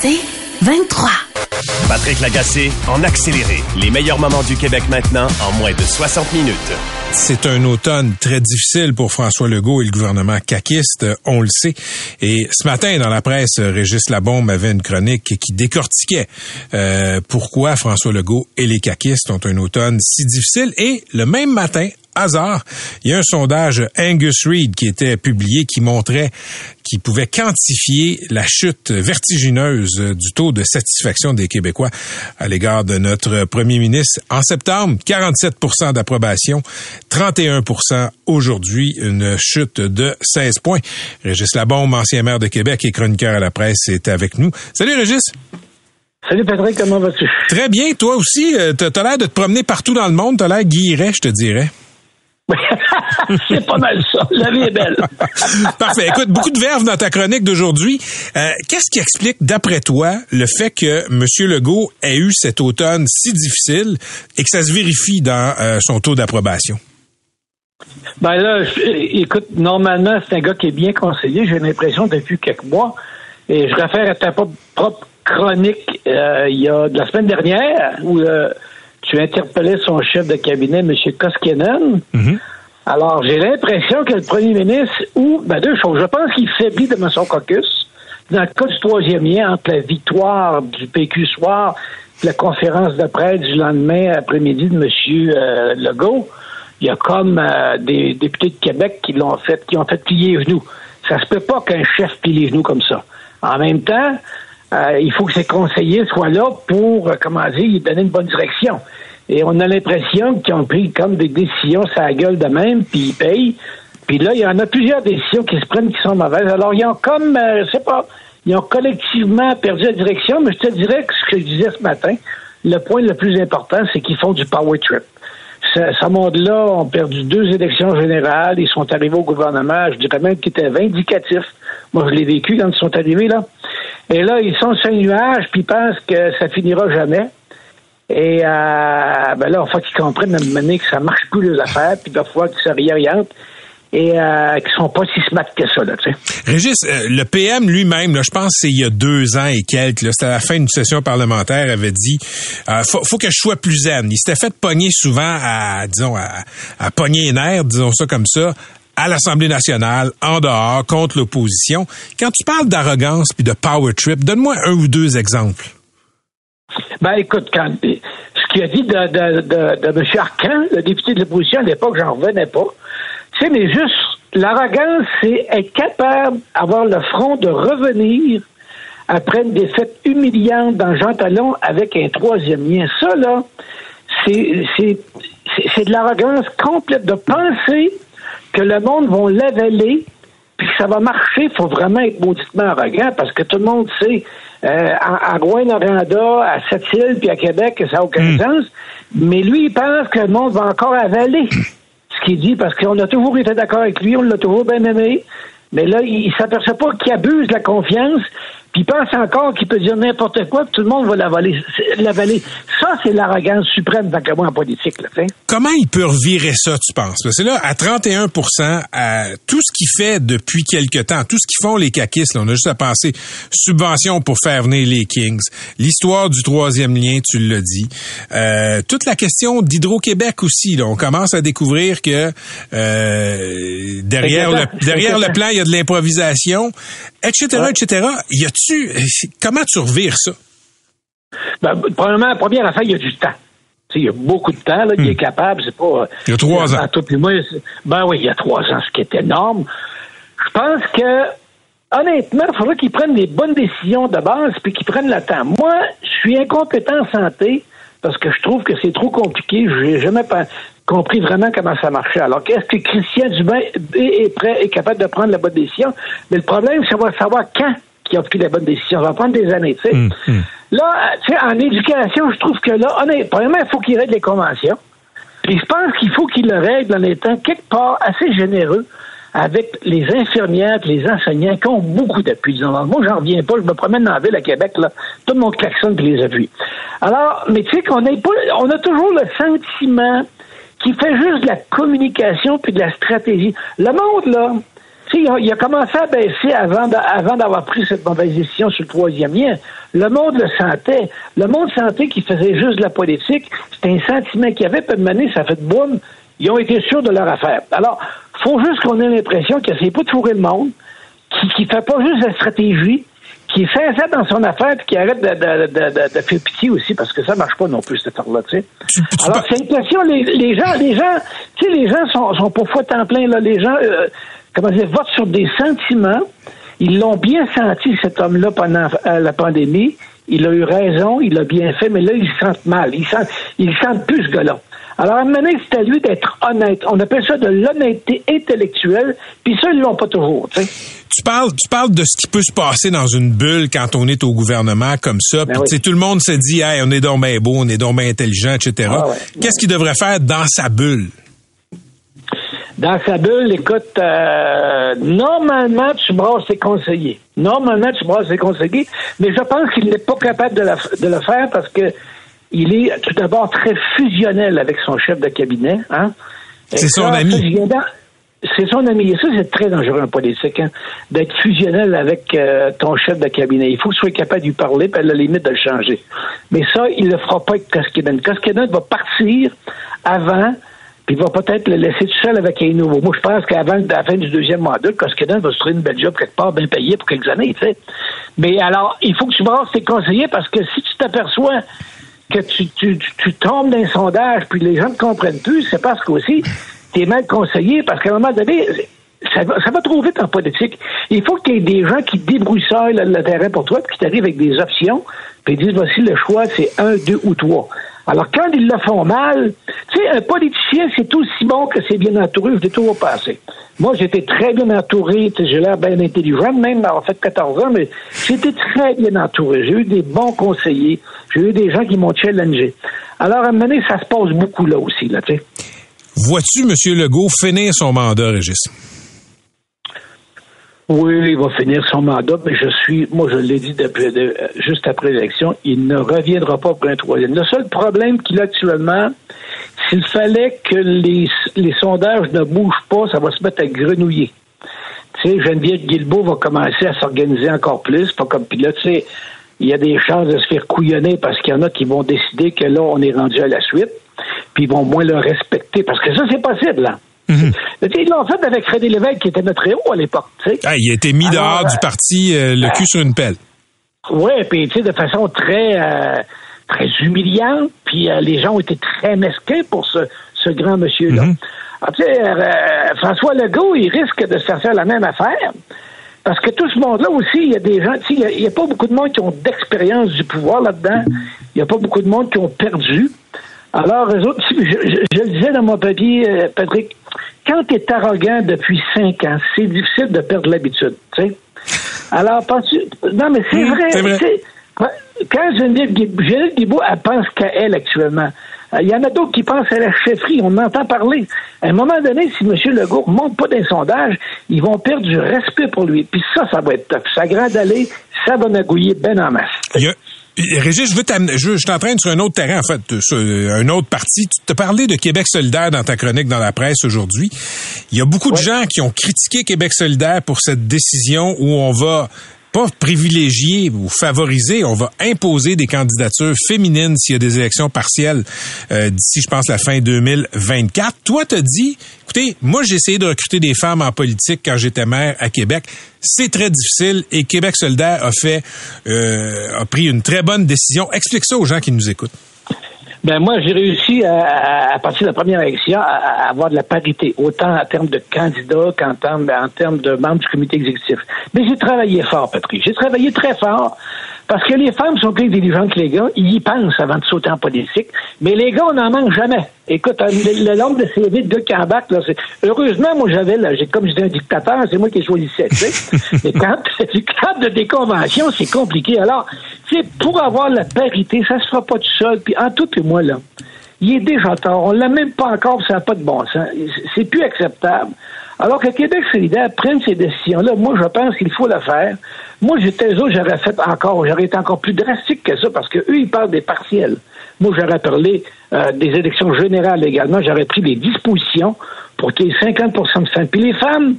C'est 23. Patrick Lagacé en accéléré. Les meilleurs moments du Québec maintenant en moins de 60 minutes. C'est un automne très difficile pour François Legault et le gouvernement caquiste, on le sait. Et ce matin, dans la presse, Régis Labombe avait une chronique qui décortiquait euh, pourquoi François Legault et les caquistes ont un automne si difficile. Et le même matin, hasard, il y a un sondage Angus Reid qui était publié qui montrait qui pouvait quantifier la chute vertigineuse du taux de satisfaction des Québécois à l'égard de notre premier ministre. En septembre, 47% d'approbation, 31% aujourd'hui, une chute de 16 points. Régis Labombe, ancien maire de Québec et chroniqueur à la presse, est avec nous. Salut Régis. Salut Patrick, comment vas-tu? Très bien, toi aussi. Euh, t'as as, l'air de te promener partout dans le monde. T'as l'air guilleret, je te dirais. C'est pas mal ça. La vie est belle. Parfait. Écoute, beaucoup de verve dans ta chronique d'aujourd'hui. Euh, qu'est-ce qui explique, d'après toi, le fait que M. Legault ait eu cet automne si difficile et que ça se vérifie dans euh, son taux d'approbation? Ben là, écoute, normalement, c'est un gars qui est bien conseillé. J'ai l'impression depuis quelques mois. Et je réfère à ta propre chronique euh, il y a de la semaine dernière où tu interpellais son chef de cabinet, M. Koskinen. Mhm. Alors, j'ai l'impression que le premier ministre, ou, ben, deux choses. Je pense qu'il faiblit de son caucus. Dans le cas du troisième lien entre la victoire du PQ soir et la conférence de presse du lendemain après-midi de M. Euh, Legault, il y a comme euh, des députés de Québec qui l'ont fait, qui ont fait plier les genoux. Ça se peut pas qu'un chef plie les genoux comme ça. En même temps, euh, il faut que ses conseillers soient là pour, euh, comment dire, donner une bonne direction. Et on a l'impression qu'ils ont pris comme des décisions ça la gueule de même, puis ils payent. Puis là, il y en a plusieurs décisions qui se prennent qui sont mauvaises. Alors, ils ont comme, euh, je sais pas, ils ont collectivement perdu la direction, mais je te dirais que ce que je disais ce matin, le point le plus important, c'est qu'ils font du power trip. Ce, monde-là ont perdu deux élections générales, ils sont arrivés au gouvernement, je dirais même qu'ils étaient vindicatifs. Moi, je l'ai vécu quand ils sont arrivés là. Et là, ils sont sur un nuage, puis ils pensent que ça finira jamais. Et euh, ben là, il faut qu'ils comprennent à un moment donné que ça marche plus les affaires, puis il va falloir qu'ils se réorientent et euh, qui sont pas si smart que ça. Là, tu sais. Régis, euh, le PM lui-même, je pense c'est il y a deux ans et quelques, c'était à la fin d'une session parlementaire, avait dit euh, faut, faut que je sois plus zen. Il s'était fait pogner souvent à, disons, à, à pogner les nerfs, disons ça comme ça, à l'Assemblée nationale, en dehors, contre l'opposition. Quand tu parles d'arrogance puis de power trip, donne-moi un ou deux exemples. Ben écoute, ce qu'il a dit de, M. Arcan, le député de l'opposition à l'époque, j'en revenais pas. Tu sais, mais juste, l'arrogance, c'est être capable d'avoir le front de revenir après une défaite humiliante dans Jean Talon avec un troisième lien. Ça, là, c'est de l'arrogance complète de penser que le monde va l'avaler, puis que ça va marcher, il faut vraiment être mauditement arrogant parce que tout le monde sait euh, à, Rouen-Noranda, à Sept-Îles, puis à Québec que ça n'a aucun hmm. sens. Mais lui, il pense que le monde va encore avaler ce qu'il dit parce qu'on a toujours été d'accord avec lui, on l'a toujours bien aimé. Mais là, il, ne s'aperçoit pas qu'il abuse de la confiance, puis il pense encore qu'il peut dire n'importe quoi, puis tout le monde va l'avaler. Ça, c'est l'arrogance suprême, tant moi, en politique. Là, Comment il peut revirer ça, tu penses? C'est là, à 31 à tout ce qu'il fait depuis quelque temps, tout ce qu'ils font les caquistes, là, on a juste à penser subvention pour faire venir les Kings, l'histoire du troisième lien, tu l'as dit, euh, toute la question d'Hydro-Québec aussi. Là, on commence à découvrir que euh, derrière, le, derrière le plan, il y a de l'improvisation, etc., etc. Y a-tu, comment tu revires ça? Ben, probablement, la première affaire, il y a du temps. il y a beaucoup de temps, là, il est hmm. capable, c'est pas. Il y a trois ans. ben oui, il y a trois ans, ce qui est énorme. Je pense que, honnêtement, il faudrait qu'il prenne les bonnes décisions de base puis qu'il prenne le temps. Moi, je suis incompétent en santé parce que je trouve que c'est trop compliqué. Je n'ai jamais compris vraiment comment ça marchait. Alors, qu'est-ce que Christian Dubin est prêt, est capable de prendre la bonne décision? Mais le problème, c'est de savoir quand qui a pris la bonne décision. Ça va prendre des années, tu sais. Hum, hum. Là, tu sais, en éducation, je trouve que là, honnêtement, premièrement, il faut qu'il règle les conventions. Puis je pense qu'il faut qu'il le règle en étant quelque part assez généreux avec les infirmières et les enseignants qui ont beaucoup d'appui. Moi, j'en reviens pas. Je me promène dans la ville à Québec, là. Tout le monde klaxonne et les appuie. Alors, mais tu sais qu'on pas, on a toujours le sentiment qu'il fait juste de la communication puis de la stratégie. Le monde, là, il a commencé à baisser avant, avant d'avoir pris cette mauvaise décision sur le troisième lien. Le monde le sentait. Le monde sentait qu'il faisait juste de la politique. C'était un sentiment qu'il y avait. Peu de manière, ça fait de boum. Ils ont été sûrs de leur affaire. Alors, faut juste qu'on ait l'impression qu'il n'essaie pas de fourrer le monde, qu'il ne fait pas juste la stratégie, qui est sincère dans son affaire et qui arrête de, de, de, de, faire pitié aussi parce que ça marche pas non plus cette affaire-là, tu sais. Alors c'est une question, les, les, gens, les gens, tu sais, les gens sont, sont pas fous temps plein là, les gens, euh, comment dire, votent sur des sentiments. Ils l'ont bien senti cet homme-là pendant euh, la pandémie. Il a eu raison, il a bien fait, mais là ils se sentent mal, ils sentent, ils sentent plus ce gars-là. Alors, à un moment donné, c'est à lui d'être honnête. On appelle ça de l'honnêteté intellectuelle, puis ça, ils l'ont pas toujours, tu parles, tu parles de ce qui peut se passer dans une bulle quand on est au gouvernement comme ça. Ben puis tout le monde se dit, hey, on est donc bien beau, on est donc bien intelligent, etc. Ah Qu'est-ce qu'il devrait faire dans sa bulle? Dans sa bulle, écoute, euh, normalement, tu brasses tes conseillers. Normalement, tu brasses tes conseillers, mais je pense qu'il n'est pas capable de, de le faire parce que il est tout d'abord très fusionnel avec son chef de cabinet. Hein? C'est son ami. C'est son ami. Et ça, c'est très dangereux en politique, hein, d'être fusionnel avec euh, ton chef de cabinet. Il faut que tu sois capable de lui parler, puis à la limite de le changer. Mais ça, il ne le fera pas avec Koskinen. Koskinen va partir avant, puis il va peut-être le laisser tout seul avec un nouveau. Moi, je pense qu'avant la fin du deuxième mandat, Koskinen va se trouver une belle job quelque part, bien payé pour quelques années, tu sais. Mais alors, il faut que tu brasses tes conseillers parce que si tu t'aperçois que tu, tu, tu tombes dans un sondage puis les gens ne comprennent plus, c'est parce qu'aussi tu es mal conseillé parce qu'à un moment donné, ça va, ça va trop vite en politique. Il faut qu'il y ait des gens qui débroussaillent le, terrain pour toi puis qui t'arrivent avec des options puis disent voici le choix, c'est un, deux ou trois. Alors, quand ils le font mal, tu sais, un politicien, c'est aussi bon que c'est bien entouré. Je l'ai toujours passé. Moi, j'étais très bien entouré. J'ai l'air bien intelligent, même en fait 14 ans, mais j'étais très bien entouré. J'ai eu des bons conseillers. J'ai eu des gens qui m'ont challengé. Alors, à un moment donné, ça se passe beaucoup là aussi, là, tu sais. Vois-tu M. Legault finir son mandat, Régis? Oui, il va finir son mandat, mais je suis, moi je l'ai dit depuis, juste après l'élection, il ne reviendra pas pour un troisième. Le seul problème qu'il a actuellement, s'il fallait que les, les sondages ne bougent pas, ça va se mettre à grenouiller. Tu sais, Geneviève Guilbeault va commencer à s'organiser encore plus, pas comme puis là, tu sais, il y a des chances de se faire couillonner parce qu'il y en a qui vont décider que là, on est rendu à la suite, puis ils vont moins le respecter, parce que ça, c'est possible, là. Mhm. Ils l'ont fait avec Frédéric Lévesque, qui était notre héros à l'époque. Ah, il a été mis dehors du euh, parti, euh, le cul sur une pelle. Oui, puis de façon très, euh, très humiliante, puis les gens ont été très mesquins pour ce, ce grand monsieur-là. Mhm. Ah, François Legault, il risque de se faire la même affaire. Parce que tout ce monde-là aussi, il y a des gens, il n'y a, pas beaucoup de monde qui ont d'expérience du pouvoir là-dedans. Il n'y a pas beaucoup de monde qui ont perdu. Alors, eux autres, je, je, le disais dans mon papier, Patrick, quand tu es arrogant depuis cinq ans, c'est difficile de perdre l'habitude. Tu sais? Alors, penses-tu. Non, mais c'est vrai. vrai. Quand Geneviève Guibault, elle pense qu'à elle actuellement. Euh, il y en a d'autres qui pensent à la chefferie. On entend parler. À un moment donné, si M. Legault ne monte pas d'un sondage, ils vont perdre du respect pour lui. Puis ça, ça va être top. Ça grade d'aller, ça va nagouiller ben en masse. Régis, je veux t'amener, je, je t'entraîne sur un autre terrain, en fait, sur un autre parti. Tu te parlais de Québec solidaire dans ta chronique dans la presse aujourd'hui. Il y a beaucoup de gens qui ont critiqué Québec solidaire pour cette décision où on va pas privilégier ou favoriser, on va imposer des candidatures féminines s'il y a des élections partielles euh, d'ici, je pense, la fin 2024. Toi, t'as dit, écoutez, moi, j'ai essayé de recruter des femmes en politique quand j'étais maire à Québec. C'est très difficile et Québec solidaire a fait, euh, a pris une très bonne décision. Explique ça aux gens qui nous écoutent. Ben moi, j'ai réussi à, à, partir de la première élection à, avoir de la parité, autant en termes de candidats qu'en termes, en termes de membres du comité exécutif. Mais j'ai travaillé fort, Patrick. J'ai travaillé très fort parce que les femmes sont plus intelligentes que les gars. Ils y pensent avant de sauter en politique. Mais les gars, on n'en manque jamais. Écoute, hein, le, nombre de CV de gars qui embarquent, là, c'est... Heureusement, moi, j'avais, là, j'ai, comme j'étais un dictateur, c'est moi qui choisissais, tu sais. Mais quand, quand de déconvention, c'est compliqué. Alors, tu sais, pour avoir la parité, ça se fera pas tout seul. Puis, en tout et moi, là, il est déjà tard. On l'a même pas encore, ça n'a pas de bon sens. C'est plus acceptable. Alors que Québec solidaire prenne ces décisions-là, moi, je pense qu'il faut le faire. Moi, j'étais eux, j'aurais fait encore, j'aurais été encore plus drastique que ça parce que eux, ils parlent des partiels. Moi, j'aurais parlé euh, des élections générales également. J'aurais pris des dispositions pour qu'il y ait 50% de femmes. Puis les femmes,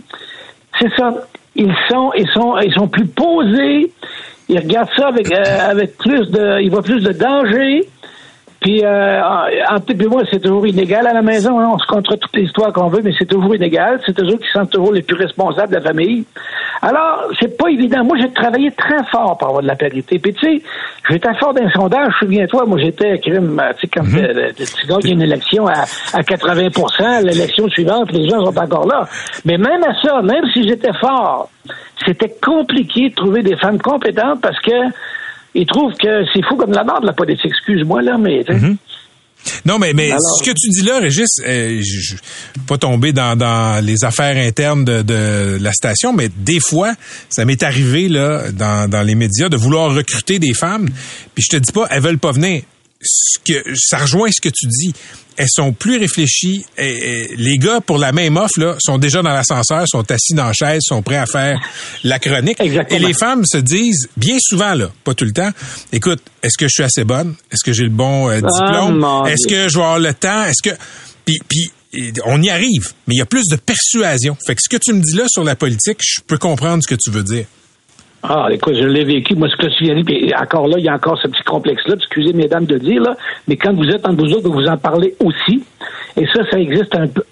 C'est ça. Ils sont, ils sont, ils sont plus posés. Ils regardent ça avec, euh, avec plus de, ils voient plus de danger. Puis, euh, entre et moi, c'est toujours inégal à la maison. Hein. On se contre toutes les histoires qu'on veut, mais c'est toujours inégal. C'est toujours qui sont toujours les plus responsables de la famille. Alors, c'est pas évident. Moi, j'ai travaillé très fort pour avoir de la parité. Puis, tu sais, j'étais fort d'un sondage. Souviens-toi, moi, j'étais crime. Tu sais, quand mm -hmm. tu une élection à, à 80% l'élection suivante, les gens sont encore là. Mais même à ça, même si j'étais fort, c'était compliqué de trouver des femmes compétentes parce que ils trouvent que c'est fou comme la mort de la politique. Excuse-moi, là, mais... Mhm. Non, mais, mais ce que tu dis là, Régis, euh, je ne pas tomber dans, dans les affaires internes de, de, la station, mais des fois, ça m'est arrivé là dans, dans les médias de vouloir recruter des femmes, puis je te dis pas, elles veulent pas venir. Ce que ça rejoint ce que tu dis elles sont plus réfléchies. Et, les gars, pour la même offre, là, sont déjà dans l'ascenseur, sont assis dans la chaise, sont prêts à faire la chronique. Exactement. Et les femmes se disent, bien souvent, là, pas tout le temps, écoute, est-ce que je suis assez bonne? Est-ce que j'ai le bon euh, diplôme? Ah, est-ce que je vais avoir le temps? Est-ce que... Puis, puis on y arrive, mais il y a plus de persuasion. Fait que ce que tu me dis là sur la politique, je peux comprendre ce que tu veux dire. Ah, écoute, je l'ai vécu. Moi, ce que je suis puis encore là, il y a encore ce petit complexe-là, excusez mesdames de dire, là, mais quand vous êtes entre vous autres, vous en parlez aussi. Et ça, ça existe un peu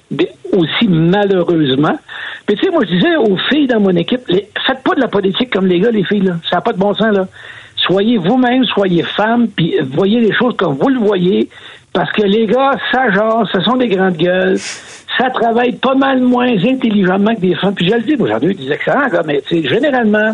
aussi malheureusement. Puis tu sais, moi, je disais aux filles dans mon équipe, faites pas de la politique comme les gars, les filles, là. Ça n'a pas de bon sens, là. Soyez vous-même, soyez femme, puis voyez les choses comme vous le voyez, parce que les gars, ça genre, ce sont des grandes gueules ça travaille pas mal moins intelligemment que des femmes. Puis je le dis, moi j'en ai eu des excellents gars, mais généralement,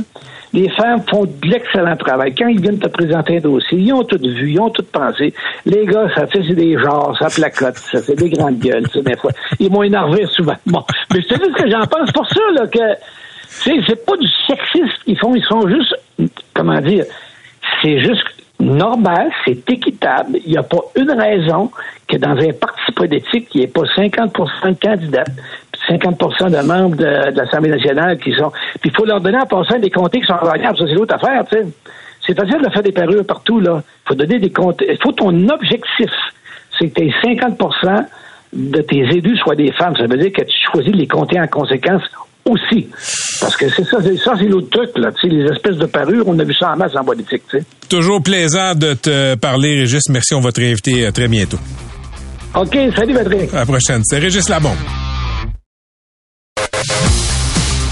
les femmes font de l'excellent travail. Quand ils viennent te présenter un dossier, ils ont tout vu, ils ont tout pensé. Les gars, ça, c'est des genres, ça placote, ça, c'est des grandes gueules, ça, des fois. Ils m'ont énervé souvent. Bon. Mais je te dis ce que j'en pense pour ça, là, que, c'est pas du sexisme qu'ils font, ils sont juste, comment dire, c'est juste normal, c'est équitable. Il n'y a pas une raison que dans un parti politique, il n'y ait pas 50% de candidats, 50 de membres de, l'Assemblée nationale qui sont. Puis il faut leur donner en passant des comtés qui sont variables. Ça, c'est l'autre affaire, tu sais. C'est facile de faire des parures partout, là. Il faut donner des comptes. Il faut ton objectif, c'est que tes 50% de tes élus soient des femmes. Ça veut dire que tu choisis de les compter en conséquence aussi. Parce que c'est ça, ça c'est l'autre truc, là. Tu sais, les espèces de parures, on a vu ça en masse en politique, tu sais. Toujours plaisant de te parler, Régis. Merci, on va te réinviter euh, très bientôt. OK, salut Patrick. À la prochaine. C'est Régis Labon.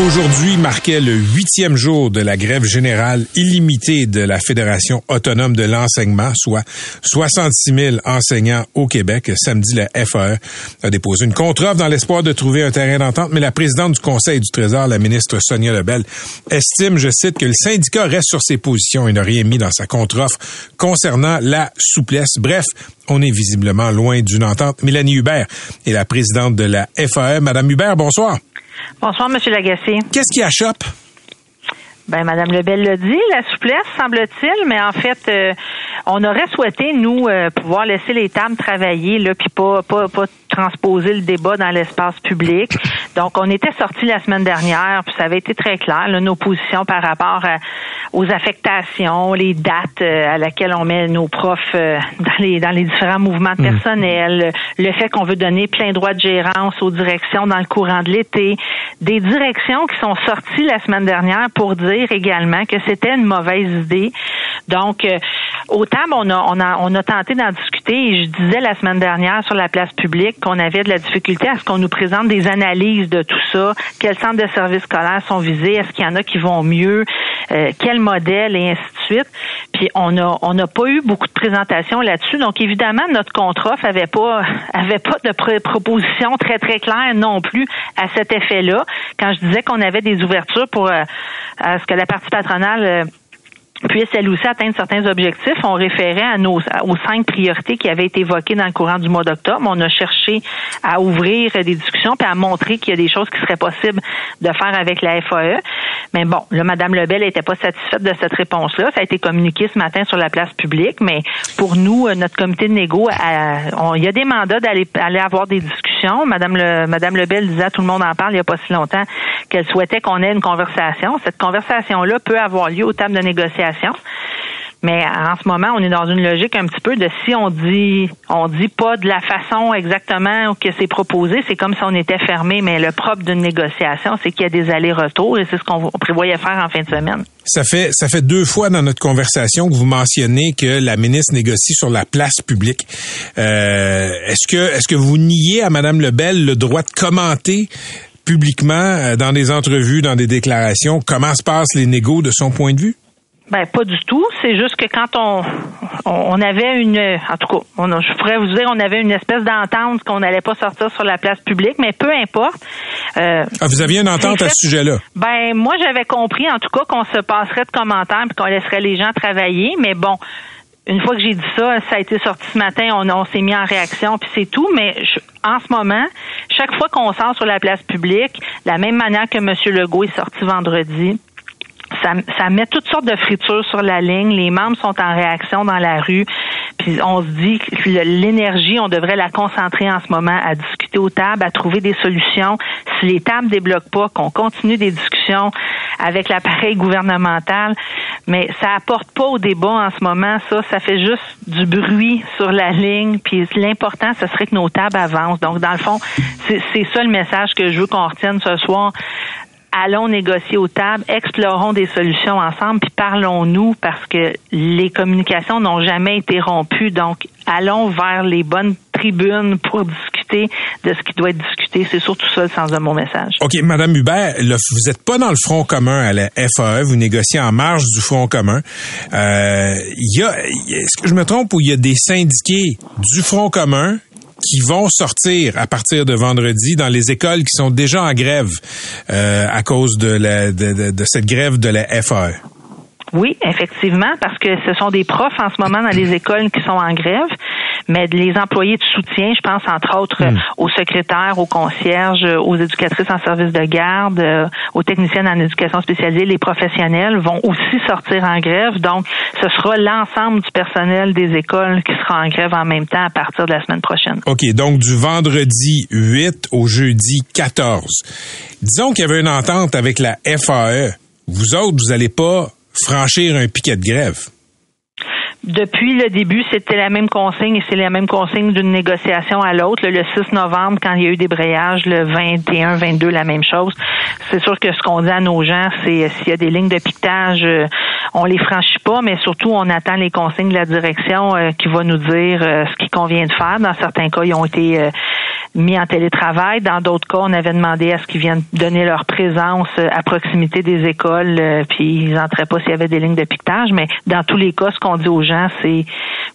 Aujourd'hui marquait le huitième jour de la grève générale illimitée de la Fédération autonome de l'enseignement, soit 66 000 enseignants au Québec. Samedi, la FAE a déposé une contre-offre dans l'espoir de trouver un terrain d'entente, mais la présidente du Conseil du Trésor, la ministre Sonia Lebel, estime, je cite, que le syndicat reste sur ses positions et n'a rien mis dans sa contre-offre concernant la souplesse. Bref, on est visiblement loin d'une entente. Mélanie Hubert est la présidente de la FAE. Madame Hubert, bonsoir. Bonsoir, Monsieur Lagacé. Qu'est-ce qui achoppe? Ben, Madame Lebel l'a dit, la souplesse, semble-t-il, mais en fait, euh, on aurait souhaité, nous, euh, pouvoir laisser les tables travailler, là, puis pas, pas, pas transposer le débat dans l'espace public. Donc, on était sorti la semaine dernière, puis ça avait été très clair, là, nos positions par rapport aux affectations, les dates euh, à laquelle on met nos profs euh, dans les dans les différents mouvements de mmh. personnel, le fait qu'on veut donner plein droit de gérance aux directions dans le courant de l'été, des directions qui sont sorties la semaine dernière pour dire également que c'était une mauvaise idée. Donc, euh, autant on a, on a, on a tenté d'en discuter et je disais la semaine dernière sur la place publique qu'on avait de la difficulté à ce qu'on nous présente des analyses de tout ça, quels centres de services scolaires sont visés, est-ce qu'il y en a qui vont mieux, euh, quel modèle? Et ainsi de suite. Puis on a on n'a pas eu beaucoup de présentations là-dessus. Donc évidemment notre contre-offre avait pas avait pas de proposition très très claire non plus à cet effet-là. Quand je disais qu'on avait des ouvertures pour euh, à ce que la partie patronale euh, puisse elle aussi atteindre certains objectifs. On référait à nos aux cinq priorités qui avaient été évoquées dans le courant du mois d'octobre. On a cherché à ouvrir des discussions puis à montrer qu'il y a des choses qui seraient possibles de faire avec la FAE. Mais bon, là, Mme Lebel n'était pas satisfaite de cette réponse-là. Ça a été communiqué ce matin sur la place publique, mais pour nous, euh, notre comité de négo, il y a des mandats d'aller aller avoir des discussions. Mme Le, Madame Lebel disait tout le monde en parle il n'y a pas si longtemps qu'elle souhaitait qu'on ait une conversation. Cette conversation-là peut avoir lieu au terme de négociation Mais en ce moment, on est dans une logique un petit peu de si on dit on dit pas de la façon exactement que c'est proposé, c'est comme si on était fermé. Mais le propre d'une négociation, c'est qu'il y a des allers-retours et c'est ce qu'on prévoyait faire en fin de semaine. Ça fait ça fait deux fois dans notre conversation que vous mentionnez que la ministre négocie sur la place publique. Euh, est-ce que est-ce que vous niez à Madame Lebel le droit de commenter publiquement euh, dans des entrevues, dans des déclarations, comment se passent les négos de son point de vue? Ben pas du tout. C'est juste que quand on on avait une, en tout cas, on, je pourrais vous dire, on avait une espèce d'entente qu'on n'allait pas sortir sur la place publique, mais peu importe. Euh, ah, vous aviez une entente à ce sujet-là? Ben moi j'avais compris en tout cas qu'on se passerait de commentaires puis qu'on laisserait les gens travailler, mais bon. Une fois que j'ai dit ça, ça a été sorti ce matin, on, on s'est mis en réaction, puis c'est tout. Mais en ce moment, chaque fois qu'on sort sur la place publique, la même manière que M. Legault est sorti vendredi, ça, ça met toutes sortes de fritures sur la ligne. Les membres sont en réaction dans la rue. Puis on se dit que l'énergie, on devrait la concentrer en ce moment à discuter aux tables, à trouver des solutions. Si les tables débloquent pas, qu'on continue des discussions avec l'appareil gouvernemental, mais ça apporte pas au débat en ce moment. Ça, ça fait juste du bruit sur la ligne. Puis l'important, ce serait que nos tables avancent. Donc dans le fond, c'est ça le message que je veux qu'on retienne ce soir allons négocier aux tables, explorons des solutions ensemble, puis parlons-nous parce que les communications n'ont jamais été rompues. Donc, allons vers les bonnes tribunes pour discuter de ce qui doit être discuté. C'est surtout ça le sens de mon message. OK, Madame Hubert, vous n'êtes pas dans le Front commun à la FAE, vous négociez en marge du Front commun. Euh, y a, est-ce que je me trompe ou il y a des syndiqués du Front commun qui vont sortir à partir de vendredi dans les écoles qui sont déjà en grève euh, à cause de, la, de, de, cette grève de la FAE. Oui, effectivement, parce que ce sont des profs en ce moment dans les écoles qui sont en grève mais les employés de soutien, je pense entre autres hmm. aux secrétaires, aux concierges, aux éducatrices en service de garde, euh, aux techniciennes en éducation spécialisée, les professionnels vont aussi sortir en grève. Donc, ce sera l'ensemble du personnel des écoles qui sera en grève en même temps à partir de la semaine prochaine. OK, donc du vendredi 8 au jeudi 14. Disons qu'il y avait une entente avec la FAE. Vous autres, vous n'allez pas franchir un piquet de grève depuis le début, c'était la même consigne et c'est la même consigne d'une négociation à l'autre. Le 6 novembre, quand il y a eu des brayages, le 21, 22, la même chose. C'est sûr que ce qu'on dit à nos gens, c'est euh, s'il y a des lignes de piquetage, euh, on les franchit pas, mais surtout on attend les consignes de la direction euh, qui va nous dire ce qu'il convient de faire. Dans certains cas, ils ont été mis en télétravail. Dans d'autres cas, on avait demandé à ce qu'ils viennent donner leur présence à proximité des écoles, puis ils n'entraient pas s'il y avait des lignes de piquetage. Mais dans tous les cas, ce qu'on dit aux gens, c'est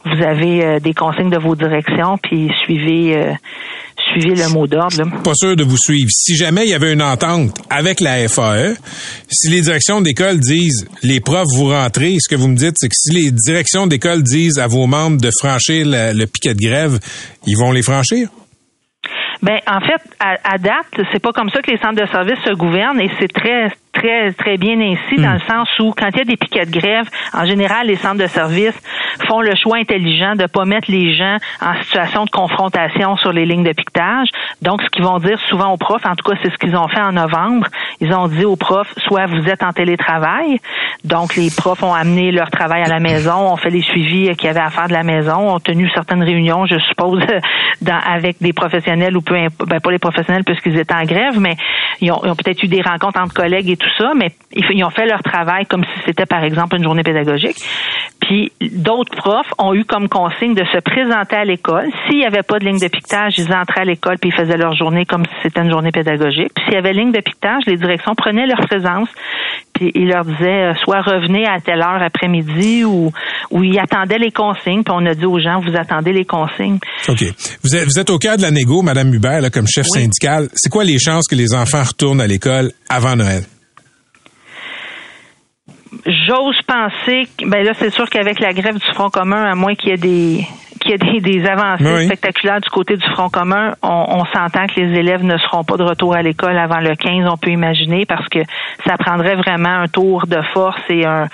vous avez euh, des consignes de vos directions, puis suivez euh, suivez le mot d'ordre. Pas sûr de vous suivre. Si jamais il y avait une entente avec la FAE, si les directions d'école disent les profs vous rentrez, ce que vous me dites, c'est que si les directions d'école disent à vos membres de franchir le piquet de grève, ils vont les franchir? Ben en fait, à, à date, c'est pas comme ça que les centres de services se gouvernent et c'est très très, très bien ainsi dans hmm. le sens où, quand il y a des piquets de grève, en général, les centres de services font le choix intelligent de pas mettre les gens en situation de confrontation sur les lignes de piquetage. Donc, ce qu'ils vont dire souvent aux profs, en tout cas, c'est ce qu'ils ont fait en novembre. Ils ont dit aux profs, soit vous êtes en télétravail. Donc, les profs ont amené leur travail à la maison, ont fait les suivis qu'il y avait à faire de la maison, ont tenu certaines réunions, je suppose, dans, avec des professionnels ou peu ben, pas les professionnels puisqu'ils étaient en grève, mais ils ont, ont peut-être eu des rencontres entre collègues et tout ça, mais ils ont fait leur travail comme si c'était, par exemple, une journée pédagogique. Puis d'autres profs ont eu comme consigne de se présenter à l'école. S'il n'y avait pas de ligne de piquetage, ils entraient à l'école puis ils faisaient leur journée comme si c'était une journée pédagogique. Puis s'il y avait ligne de piquetage, les directions prenaient leur présence puis ils leur disaient euh, soit revenez à telle heure après-midi ou ou ils attendaient les consignes. Puis on a dit aux gens vous attendez les consignes. Ok. Vous êtes, vous êtes au cœur de la négo, Madame Hubert, là, comme chef syndical. C'est quoi les chances que les enfants retournent à l'école avant Noël? J'ose penser, ben là, c'est sûr qu'avec la grève du Front commun, à moins qu'il y ait des qu'il y ait des, avancées spectaculaires du côté du Front commun, on, s'entend que les élèves ne seront pas de retour à l'école avant le 15, on peut imaginer, parce que ça prendrait vraiment un tour de force et un,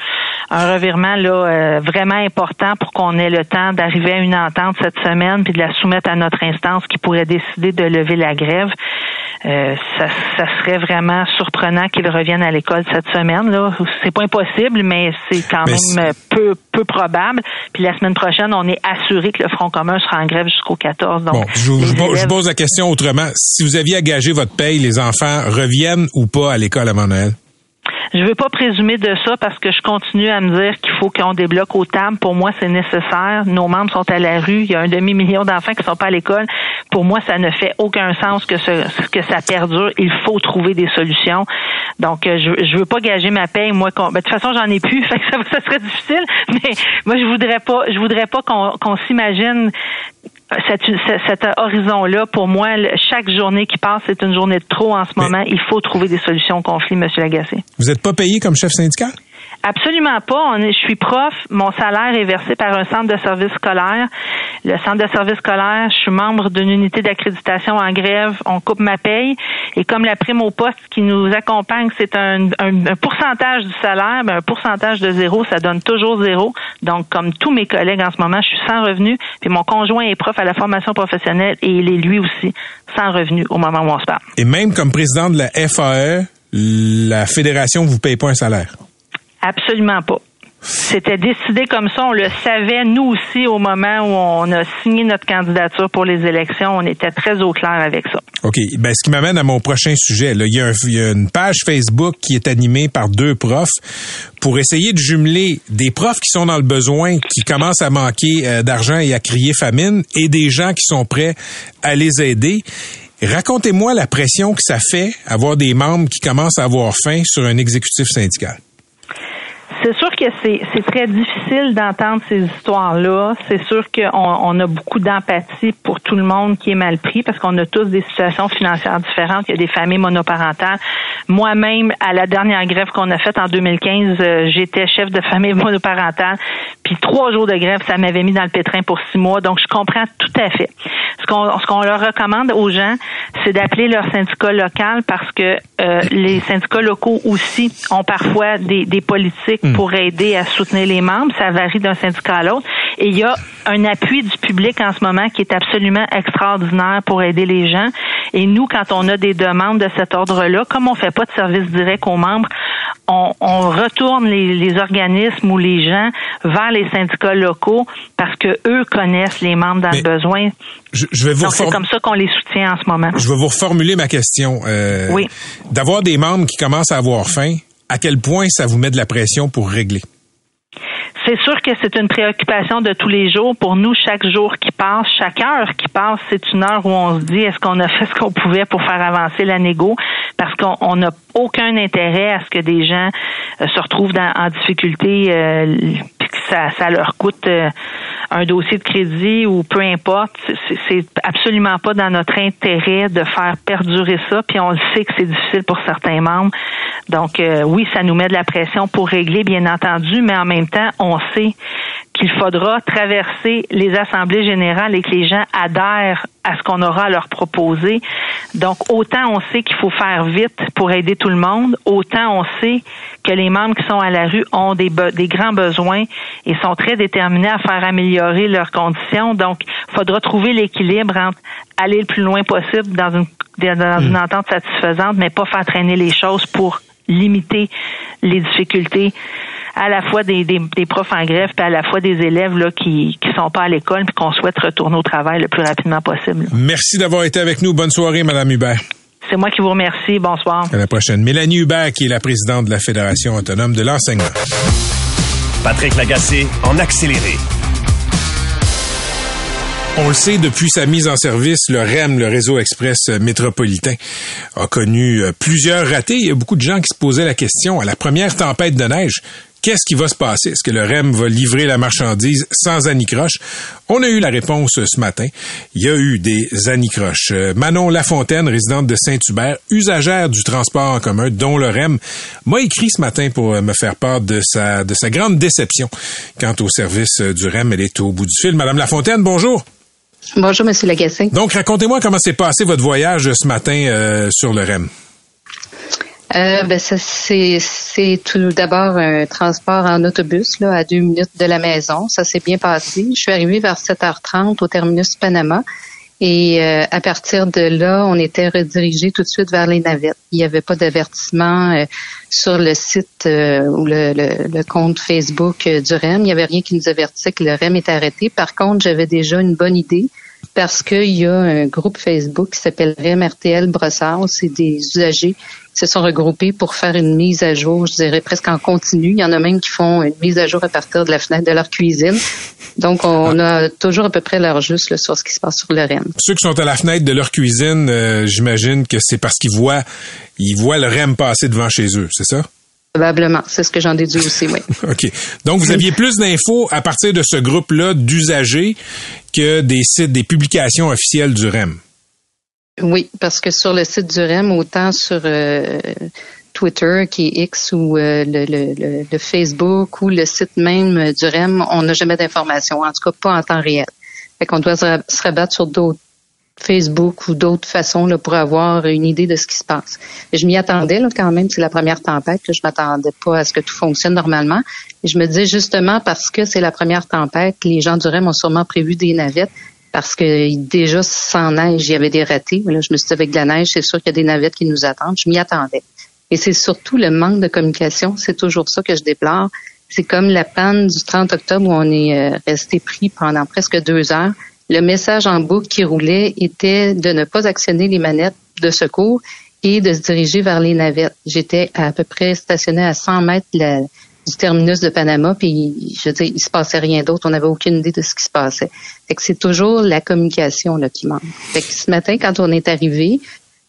un revirement là vraiment important pour qu'on ait le temps d'arriver à une entente cette semaine puis de la soumettre à notre instance qui pourrait décider de lever la grève. Euh, ça, ça, serait vraiment surprenant qu'ils reviennent à l'école cette semaine. Là, c'est pas impossible, mais c'est quand même peu peu probable. Puis la semaine prochaine, on est assuré que le Front commun sera en grève jusqu'au 14. Donc, bon, je, vous, pose la question autrement. Si vous aviez engagé votre paye, les enfants reviennent ou pas à l'école avant Noël? Je veux pas présumer de ça parce que je continue à me dire qu'il faut qu'on débloque au tables. Pour moi, c'est nécessaire. Nos membres sont à la rue. Il y a un demi-million d'enfants qui sont pas à l'école. Pour moi, ça ne fait aucun sens que ce, que ça perdure. Il faut trouver des solutions. Donc, euh, je, je veux pas gager ma paye. Moi, ben, de toute façon, j'en ai plus. Fait que ça, ça, serait difficile. Mais moi, je voudrais pas, je voudrais pas qu'on s'imagine cet, cet horizon-là, pour moi, chaque journée qui passe, c'est une journée de trop en ce moment. Il faut trouver des solutions au conflit, M. Lagacé. Vous n'êtes pas payé comme chef syndical? Absolument pas. On est, je suis prof. Mon salaire est versé par un centre de service scolaire. Le centre de service scolaire, je suis membre d'une unité d'accréditation en grève. On coupe ma paye. Et comme la prime au poste qui nous accompagne, c'est un, pourcentage du salaire, ben un pourcentage de zéro, ça donne toujours zéro. Donc, comme tous mes collègues en ce moment, je suis sans revenu. Puis mon conjoint est prof à la formation professionnelle et il est lui aussi sans revenu au moment où on se parle. Et même comme président de la FAE, la fédération vous paye pas un salaire? Absolument pas. C'était décidé comme ça. On le savait, nous aussi, au moment où on a signé notre candidature pour les élections. On était très au clair avec ça. OK. Ben, ce qui m'amène à mon prochain sujet. Il, y a une page Facebook qui est animée par deux profs pour essayer de jumeler des profs qui sont dans le besoin, qui commencent à manquer euh, d'argent et à crier famine, et des gens qui sont prêts à les aider. Racontez-moi la pression que ça fait avoir des membres qui commencent à avoir faim sur un exécutif syndical. C'est sûr que c'est très difficile d'entendre ces histoires-là. C'est sûr qu'on on a beaucoup d'empathie pour tout le monde qui est mal pris parce qu'on a tous des situations financières différentes. Il y a des familles monoparentales. Moi-même, à la dernière grève qu'on a faite en 2015, euh, j'étais chef de famille monoparentale. Puis trois jours de grève, ça m'avait mis dans le pétrin pour six mois. Donc, je comprends tout à fait. Ce qu'on ce qu'on leur recommande aux gens, c'est d'appeler leur syndicat local parce que euh, les syndicats locaux aussi ont parfois des, des politiques Hmm. pour aider à soutenir les membres. Ça varie d'un syndicat à l'autre. Et il y a un appui du public en ce moment qui est absolument extraordinaire pour aider les gens. Et nous, quand on a des demandes de cet ordre-là, comme on fait pas de service direct aux membres, on, retourne les, organismes ou les gens vers les syndicats locaux parce que eux connaissent les membres dans le besoin. Je, vais vous Donc c'est comme ça qu'on les soutient en ce moment. Je vais vous reformuler ma question. Euh, oui. D'avoir des membres qui commencent à avoir faim, à quel point ça vous met de la pression pour régler? C'est sûr que c'est une préoccupation de tous les jours. Pour nous, chaque jour qui passe, chaque heure qui passe, c'est une heure où on se dit est-ce qu'on a fait ce qu'on pouvait pour faire avancer la négo? Parce qu'on n'a aucun intérêt à ce que des gens euh, se retrouvent en difficulté euh, que ça, ça leur coûte euh, un dossier de crédit ou peu importe, c'est absolument pas dans notre intérêt de faire perdurer ça. Puis on le sait que c'est difficile pour certains membres. Donc euh, oui, ça nous met de la pression pour régler, bien entendu, mais en même temps, on sait qu'il faudra traverser les assemblées générales et que les gens adhèrent à ce qu'on aura à leur proposer. Donc, autant on sait qu'il faut faire vite pour aider tout le monde, autant on sait que les membres qui sont à la rue ont des, des grands besoins et sont très déterminés à faire améliorer leurs conditions. Donc, il faudra trouver l'équilibre entre aller le plus loin possible dans une, dans une hmm. entente satisfaisante, mais pas faire traîner les choses pour limiter les difficultés à la fois des, des, profs en grève, puis à la fois des élèves là, qui qui sont pas à l'école, puis qu'on souhaite retourner au travail le plus rapidement possible. Merci d'avoir été avec nous. Bonne soirée, Madame Hubert. C'est moi qui vous remercie. Bonsoir. À la prochaine. Mélanie Hubert, qui est la présidente de la Fédération autonome de l'enseignement. Patrick Lagacé, en accéléré. On le sait, depuis sa mise en service, le REM, le réseau express métropolitain, a connu euh, plusieurs ratés. Il y a beaucoup de gens qui se posaient la question à la première tempête de neige. Qu'est-ce qui va se passer? Est-ce que le REM va livrer la marchandise sans anicroche? On a eu la réponse ce matin. Il y a eu des anicroches. Euh, Manon Lafontaine, résidente de Saint-Hubert, usagère du transport en commun, dont le REM, m'a écrit ce matin pour euh, me faire part de sa, de sa grande déception quant au service du REM. Elle est au bout du fil. Madame Lafontaine, bonjour. Bonjour, Monsieur Lagacé. Donc, racontez-moi comment s'est passé votre voyage ce matin euh, sur le REM. Euh, ben ça, c'est, c'est tout d'abord un transport en autobus là, à deux minutes de la maison. Ça s'est bien passé. Je suis arrivée vers 7h30 au terminus Panama. Et euh, à partir de là, on était redirigé tout de suite vers les navettes. Il n'y avait pas d'avertissement euh, sur le site ou le, le, compte Facebook du REM. Il n'y avait rien qui nous avertissait que le REM était arrêté. Par contre, j'avais déjà une bonne idée parce qu'il y a un groupe Facebook qui s'appelle RTL Brossard. C'est des usagers se sont regroupés pour faire une mise à jour, je dirais presque en continu. Il y en a même qui font une mise à jour à partir de la fenêtre de leur cuisine. Donc, on a toujours à peu près l'heure juste sur ce qui se passe sur le REM. Ceux qui sont à la fenêtre de leur cuisine, euh, j'imagine que c'est parce qu'ils voient, ils voient le REM passer devant chez eux, c'est ça? Probablement, c'est ce que j'en déduis aussi, oui. OK. Donc, vous aviez plus d'infos à partir de ce groupe-là d'usagers que des sites, des publications officielles du REM. Oui, parce que sur le site du REM, autant sur euh, Twitter qui est X ou euh, le, Facebook ou le site même du REM, on n'a jamais d'informations, en tout cas pas en temps réel. Fait qu'on doit se, rabattre sur d'autres Facebook ou d'autres façons là, pour avoir une idée de ce qui se passe. je m'y attendais là, quand même, c'est la première tempête, que je m'attendais pas à ce que tout fonctionne normalement. Je me disais justement parce que c'est la première tempête, les gens du REM ont sûrement prévu des navettes parce que déjà sans neige, il y avait des ratés. Là, je me suis dit avec de la neige, c'est sûr qu'il y a des navettes qui nous attendent. Je m'y attendais. Et c'est surtout le manque de communication. C'est toujours ça que je déplore. C'est comme la panne du 30 octobre où on est euh, resté pris pendant presque deux heures le message en boucle qui roulait était de ne pas actionner les manettes de secours et de se diriger vers les navettes. J'étais à, peu près stationné à 100 mètres du terminus de Panama, puis je veux il se passait rien d'autre. On n'avait aucune idée de ce qui se passait. Fait que c'est toujours la communication là, qui manque. Fait que ce matin, quand on est arrivé,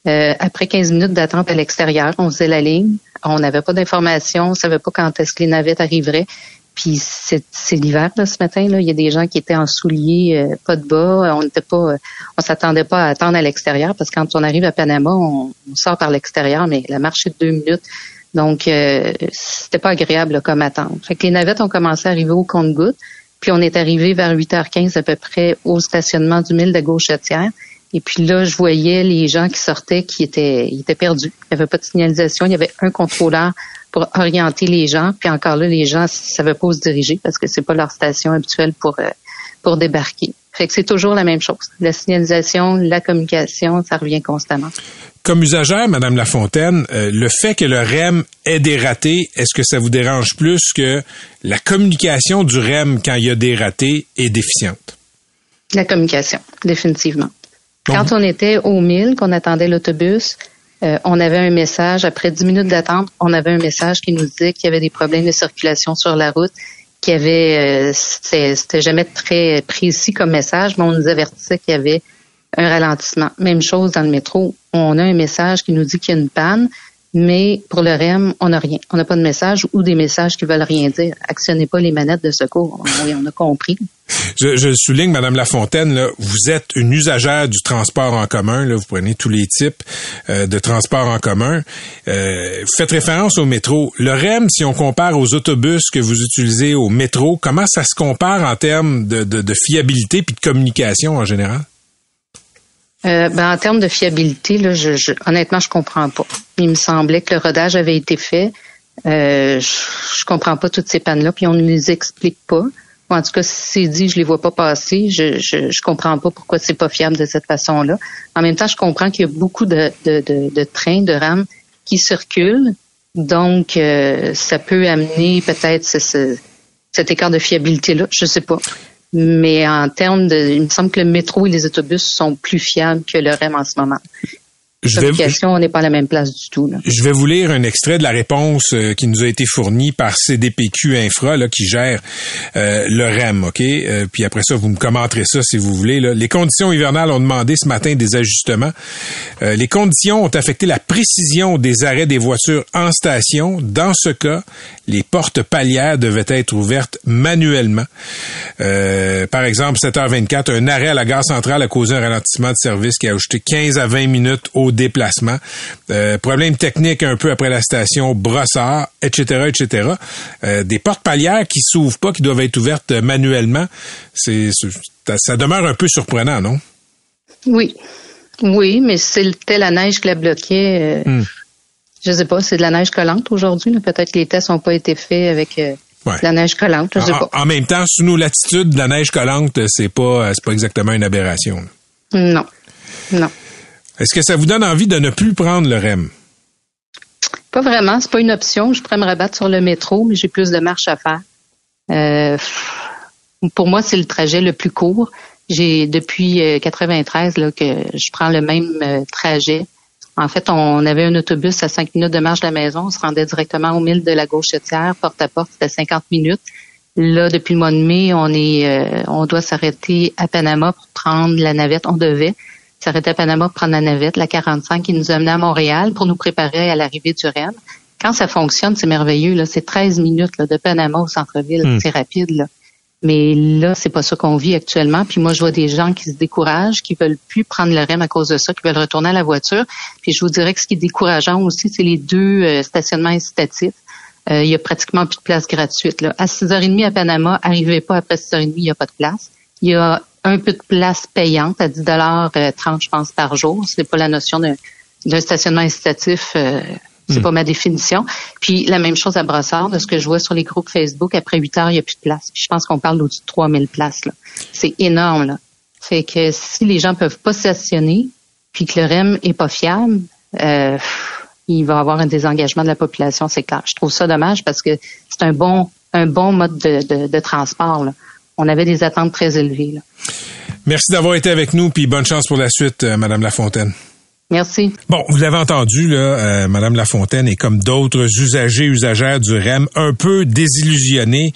euh, après 15 minutes d'attente à l'extérieur, on faisait la ligne. On n'avait pas d'informations, on savait pas quand est-ce que les navettes arriveraient. Puis c'est l'hiver ce matin. Là. Il y a des gens qui étaient en souliers, euh, pas de bas. On n'était pas, euh, on s'attendait pas à attendre à l'extérieur parce que quand on arrive à Panama, on, sort par l'extérieur, mais la marche est de deux minutes. Donc euh, c'était pas agréable comme attente. Fait que les navettes ont commencé à arriver au compte-gouttes. Puis on est arrivé vers 8h15 à peu près au stationnement du mille de Gauchetière. Et puis là, je voyais les gens qui sortaient qui étaient, étaient perdus. Il n'y avait pas de signalisation. Il y avait un contrôleur pour orienter les gens. Puis encore là, les gens ne savaient pas se diriger parce que c'est pas leur station habituelle pour euh, pour débarquer. Fait que c'est toujours la même chose. La signalisation, la communication, ça revient constamment. Comme usagère, Madame Lafontaine, euh, le fait que le REM ait des ratés, est-ce que ça vous dérange plus que la communication du REM quand il y a des ratés est déficiente? La communication, définitivement. Quand on était au 1000, qu'on attendait l'autobus, euh, on avait un message, après 10 minutes d'attente, on avait un message qui nous disait qu'il y avait des problèmes de circulation sur la route, qu'il y avait, euh, c'était jamais très précis comme message, mais on nous avertissait qu'il y avait un ralentissement. Même chose dans le métro, on a un message qui nous dit qu'il y a une panne, mais pour le REM, on n'a rien. On n'a pas de message ou des messages qui veulent rien dire. Actionnez pas les manettes de secours. Oui, on a compris. Je, je souligne, Madame Lafontaine, là, vous êtes une usagère du transport en commun. Là, vous prenez tous les types euh, de transport en commun. Euh, faites référence au métro. Le REM, si on compare aux autobus que vous utilisez au métro, comment ça se compare en termes de, de, de fiabilité puis de communication en général? Euh, ben, en termes de fiabilité, là, je, je, honnêtement, je comprends pas. Il me semblait que le rodage avait été fait. Euh, je, je comprends pas toutes ces pannes-là, puis on ne les explique pas. En tout cas, si c'est dit, je les vois pas passer. Je, je, je comprends pas pourquoi c'est pas fiable de cette façon-là. En même temps, je comprends qu'il y a beaucoup de, de, de, de trains, de rames qui circulent. Donc, euh, ça peut amener peut-être ce, cet écart de fiabilité-là. Je sais pas. Mais en termes de, il me semble que le métro et les autobus sont plus fiables que le REM en ce moment. Je vais, on n'est pas à la même place du tout. Là. Je vais vous lire un extrait de la réponse euh, qui nous a été fournie par CDPQ Infra, là, qui gère euh, le REM, OK? Euh, puis après ça, vous me commenterez ça si vous voulez. Là. Les conditions hivernales ont demandé ce matin des ajustements. les conditions ont affecté la précision des arrêts des voitures en station. Dans ce cas, les portes palières devaient être ouvertes manuellement. par exemple, 7h24, un arrêt à la gare centrale a causé un ralentissement de service qui a ajouté 15 à 20 minutes au déplacement. Euh, problème technique un peu après la station Brossard, etc., etc. Euh, des portes palières qui s'ouvrent pas, qui doivent être ouvertes manuellement. C'est, ça demeure un peu surprenant, non? Oui. Oui, mais c'était la neige qui la bloquait. Euh, hmm. Je sais pas, c'est de la neige collante aujourd'hui. Peut-être que les tests n'ont pas été faits avec euh, la neige collante. Je sais en, pas. en même temps, sous nos latitudes, de la neige collante, c'est pas, c'est pas exactement une aberration. Non. Non. Est-ce que ça vous donne envie de ne plus prendre le REM? Pas vraiment, c'est pas une option. Je pourrais me rabattre sur le métro, mais j'ai plus de marche à faire. Euh, pour moi, c'est le trajet le plus court. J'ai depuis euh, 93 là, que je prends le même euh, trajet. En fait, on avait un autobus à 5 minutes de marche de la maison. On se rendait directement au mille de la gauchetière, porte à porte, c'était 50 minutes. Là, depuis le mois de mai, on euh, on doit s'arrêter à Panama pour prendre la navette. On devait s'arrêter à Panama pour prendre la navette, la 45, qui nous amenait à Montréal pour nous préparer à l'arrivée du REM. Quand ça fonctionne, c'est merveilleux. Là, c'est 13 minutes là, de Panama au centre-ville. Hmm. C'est rapide. Là. Mais là, c'est pas ça qu'on vit actuellement. Puis moi, je vois des gens qui se découragent, qui veulent plus prendre le REM à cause de ça, qui veulent retourner à la voiture. Puis je vous dirais que ce qui est décourageant aussi, c'est les deux euh, stationnements incitatifs. Euh, il y a pratiquement plus de place gratuite. Là. À 6h30 à Panama, arrivez pas après 6h30, il n'y a pas de place. Il y a un peu de place payante à 10 dollars 30, je pense, par jour. Ce n'est pas la notion d'un stationnement incitatif. euh, c'est pas ma définition. Puis la même chose à Brossard, de ce que je vois sur les groupes Facebook, après 8 heures, il n'y a plus de place. Puis je pense qu'on parle d'au-dessus de 3000 places. là. C'est énorme. Là. Fait que si les gens peuvent pas stationner, puis que le REM est pas fiable, euh, il va y avoir un désengagement de la population, c'est clair. Je trouve ça dommage parce que c'est un bon un bon mode de, de, de transport. là. On avait des attentes très élevées. Merci d'avoir été avec nous, puis bonne chance pour la suite, euh, Madame Lafontaine. Merci. Bon, vous l'avez entendu, là, euh, Madame Lafontaine est comme d'autres usagers, usagères du REM, un peu désillusionnés.